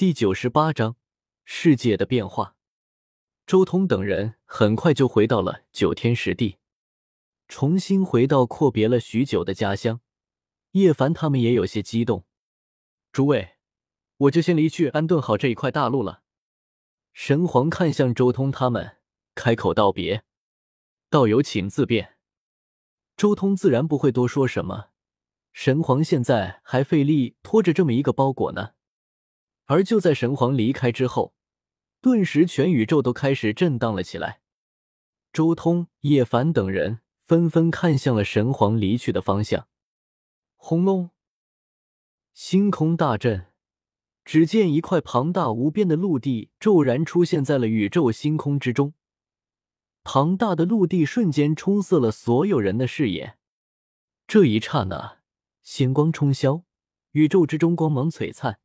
第九十八章世界的变化。周通等人很快就回到了九天十地，重新回到阔别了许久的家乡。叶凡他们也有些激动。诸位，我就先离去安顿好这一块大陆了。神皇看向周通他们，开口道别：“道友请自便。”周通自然不会多说什么。神皇现在还费力拖着这么一个包裹呢。而就在神皇离开之后，顿时全宇宙都开始震荡了起来。周通、叶凡等人纷纷看向了神皇离去的方向。轰隆！星空大震，只见一块庞大无边的陆地骤然出现在了宇宙星空之中。庞大的陆地瞬间冲塞了所有人的视野。这一刹那，星光冲霄，宇宙之中光芒璀璨。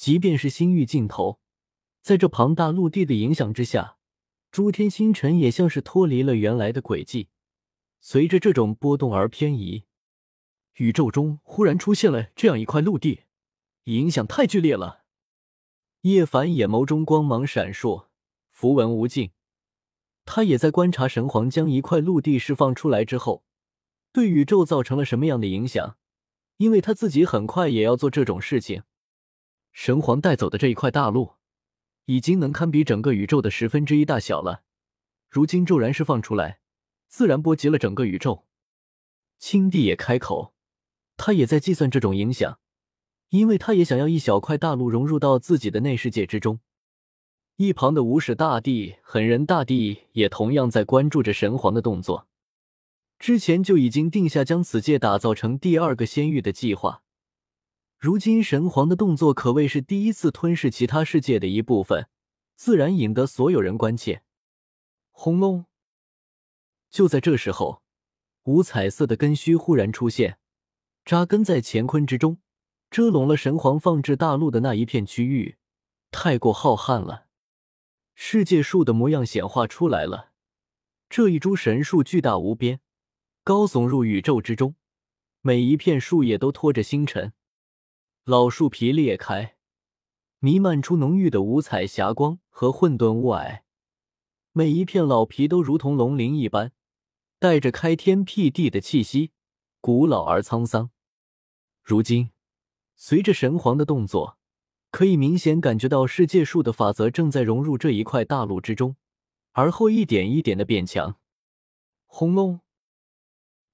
即便是星域尽头，在这庞大陆地的影响之下，诸天星辰也像是脱离了原来的轨迹，随着这种波动而偏移。宇宙中忽然出现了这样一块陆地，影响太剧烈了。叶凡眼眸中光芒闪烁，符文无尽。他也在观察神皇将一块陆地释放出来之后，对宇宙造成了什么样的影响，因为他自己很快也要做这种事情。神皇带走的这一块大陆，已经能堪比整个宇宙的十分之一大小了。如今骤然释放出来，自然波及了整个宇宙。青帝也开口，他也在计算这种影响，因为他也想要一小块大陆融入到自己的内世界之中。一旁的无始大帝、狠人大帝也同样在关注着神皇的动作，之前就已经定下将此界打造成第二个仙域的计划。如今神皇的动作可谓是第一次吞噬其他世界的一部分，自然引得所有人关切。轰隆！就在这时候，五彩色的根须忽然出现，扎根在乾坤之中，遮拢了神皇放置大陆的那一片区域。太过浩瀚了，世界树的模样显化出来了。这一株神树巨大无边，高耸入宇宙之中，每一片树叶都托着星辰。老树皮裂开，弥漫出浓郁的五彩霞光和混沌雾霭。每一片老皮都如同龙鳞一般，带着开天辟地的气息，古老而沧桑。如今，随着神皇的动作，可以明显感觉到世界树的法则正在融入这一块大陆之中，而后一点一点的变强。轰隆！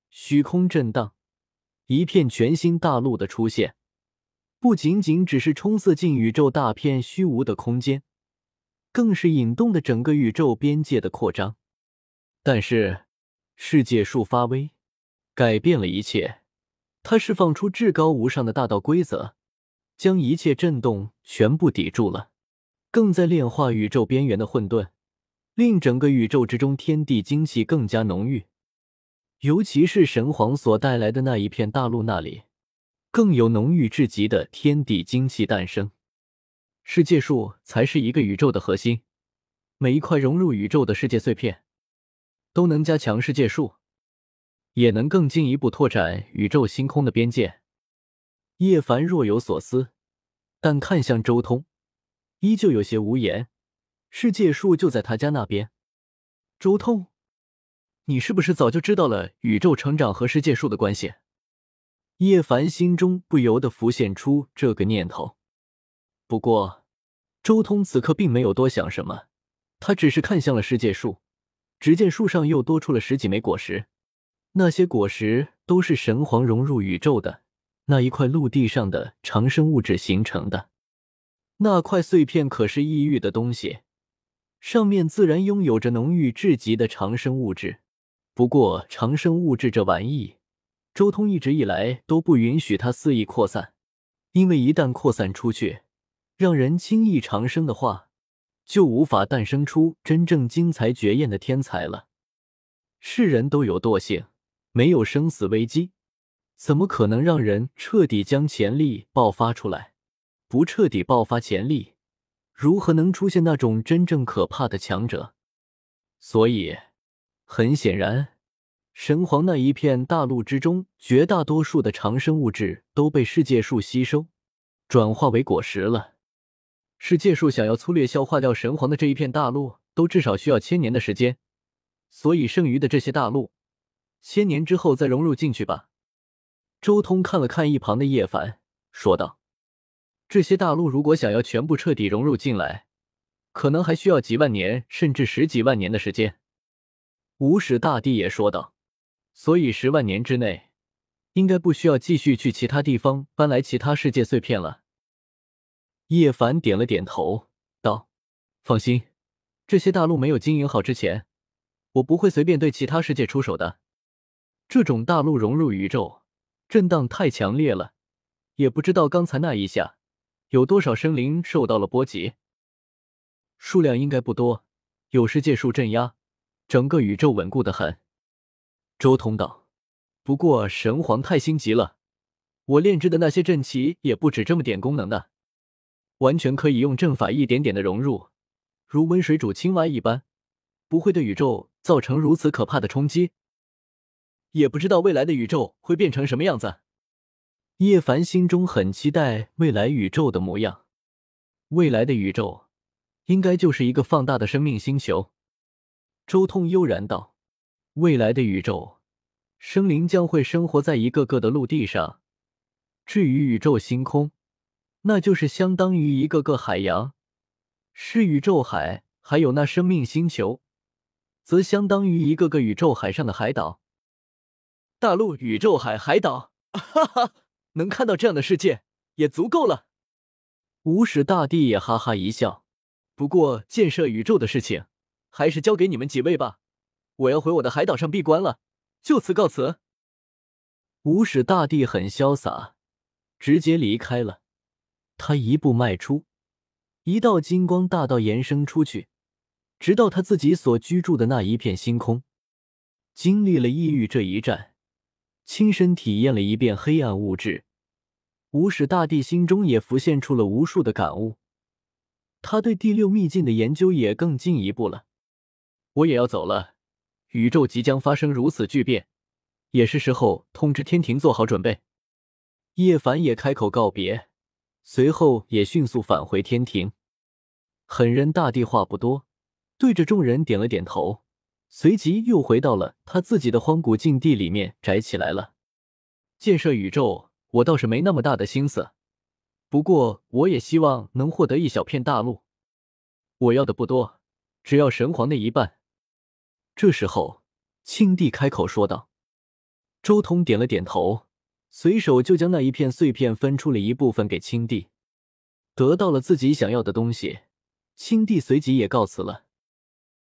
虚空震荡，一片全新大陆的出现。不仅仅只是冲塞进宇宙大片虚无的空间，更是引动的整个宇宙边界的扩张。但是，世界树发威，改变了一切。它释放出至高无上的大道规则，将一切震动全部抵住了，更在炼化宇宙边缘的混沌，令整个宇宙之中天地精气更加浓郁。尤其是神皇所带来的那一片大陆那里。更有浓郁至极的天地精气诞生，世界树才是一个宇宙的核心。每一块融入宇宙的世界碎片，都能加强世界树，也能更进一步拓展宇宙星空的边界。叶凡若有所思，但看向周通，依旧有些无言。世界树就在他家那边。周通，你是不是早就知道了宇宙成长和世界树的关系？叶凡心中不由得浮现出这个念头，不过周通此刻并没有多想什么，他只是看向了世界树，只见树上又多出了十几枚果实，那些果实都是神皇融入宇宙的那一块陆地上的长生物质形成的。那块碎片可是异域的东西，上面自然拥有着浓郁至极的长生物质。不过长生物质这玩意。周通一直以来都不允许它肆意扩散，因为一旦扩散出去，让人轻易长生的话，就无法诞生出真正精彩绝艳的天才了。世人都有惰性，没有生死危机，怎么可能让人彻底将潜力爆发出来？不彻底爆发潜力，如何能出现那种真正可怕的强者？所以，很显然。神皇那一片大陆之中，绝大多数的长生物质都被世界树吸收，转化为果实了。世界树想要粗略消化掉神皇的这一片大陆，都至少需要千年的时间。所以剩余的这些大陆，千年之后再融入进去吧。周通看了看一旁的叶凡，说道：“这些大陆如果想要全部彻底融入进来，可能还需要几万年，甚至十几万年的时间。”无始大帝也说道：“所以十万年之内，应该不需要继续去其他地方搬来其他世界碎片了。”叶凡点了点头，道：“放心，这些大陆没有经营好之前。”我不会随便对其他世界出手的。这种大陆融入宇宙，震荡太强烈了，也不知道刚才那一下有多少生灵受到了波及。数量应该不多，有世界树镇压，整个宇宙稳固的很。周通道，不过神皇太心急了，我炼制的那些阵旗也不止这么点功能的，完全可以用阵法一点点的融入，如温水煮青蛙一般，不会对宇宙。造成如此可怕的冲击，也不知道未来的宇宙会变成什么样子。叶凡心中很期待未来宇宙的模样。未来的宇宙应该就是一个放大的生命星球。周通悠然道：“未来的宇宙，生灵将会生活在一个个的陆地上。至于宇宙星空，那就是相当于一个个海洋，是宇宙海，还有那生命星球。”则相当于一个个宇宙海上的海岛，大陆、宇宙海、海岛，哈哈，能看到这样的世界也足够了。无始大帝也哈哈一笑。不过建设宇宙的事情，还是交给你们几位吧。我要回我的海岛上闭关了，就此告辞。无始大帝很潇洒，直接离开了。他一步迈出，一道金光大道延伸出去。直到他自己所居住的那一片星空，经历了异域这一战，亲身体验了一遍黑暗物质，无始大帝心中也浮现出了无数的感悟。他对第六秘境的研究也更进一步了。我也要走了，宇宙即将发生如此巨变，也是时候通知天庭做好准备。叶凡也开口告别，随后也迅速返回天庭。狠人大帝话不多。对着众人点了点头，随即又回到了他自己的荒古禁地里面宅起来了。建设宇宙，我倒是没那么大的心思，不过我也希望能获得一小片大陆。我要的不多，只要神皇的一半。这时候，青帝开口说道。周通点了点头，随手就将那一片碎片分出了一部分给青帝，得到了自己想要的东西。青帝随即也告辞了。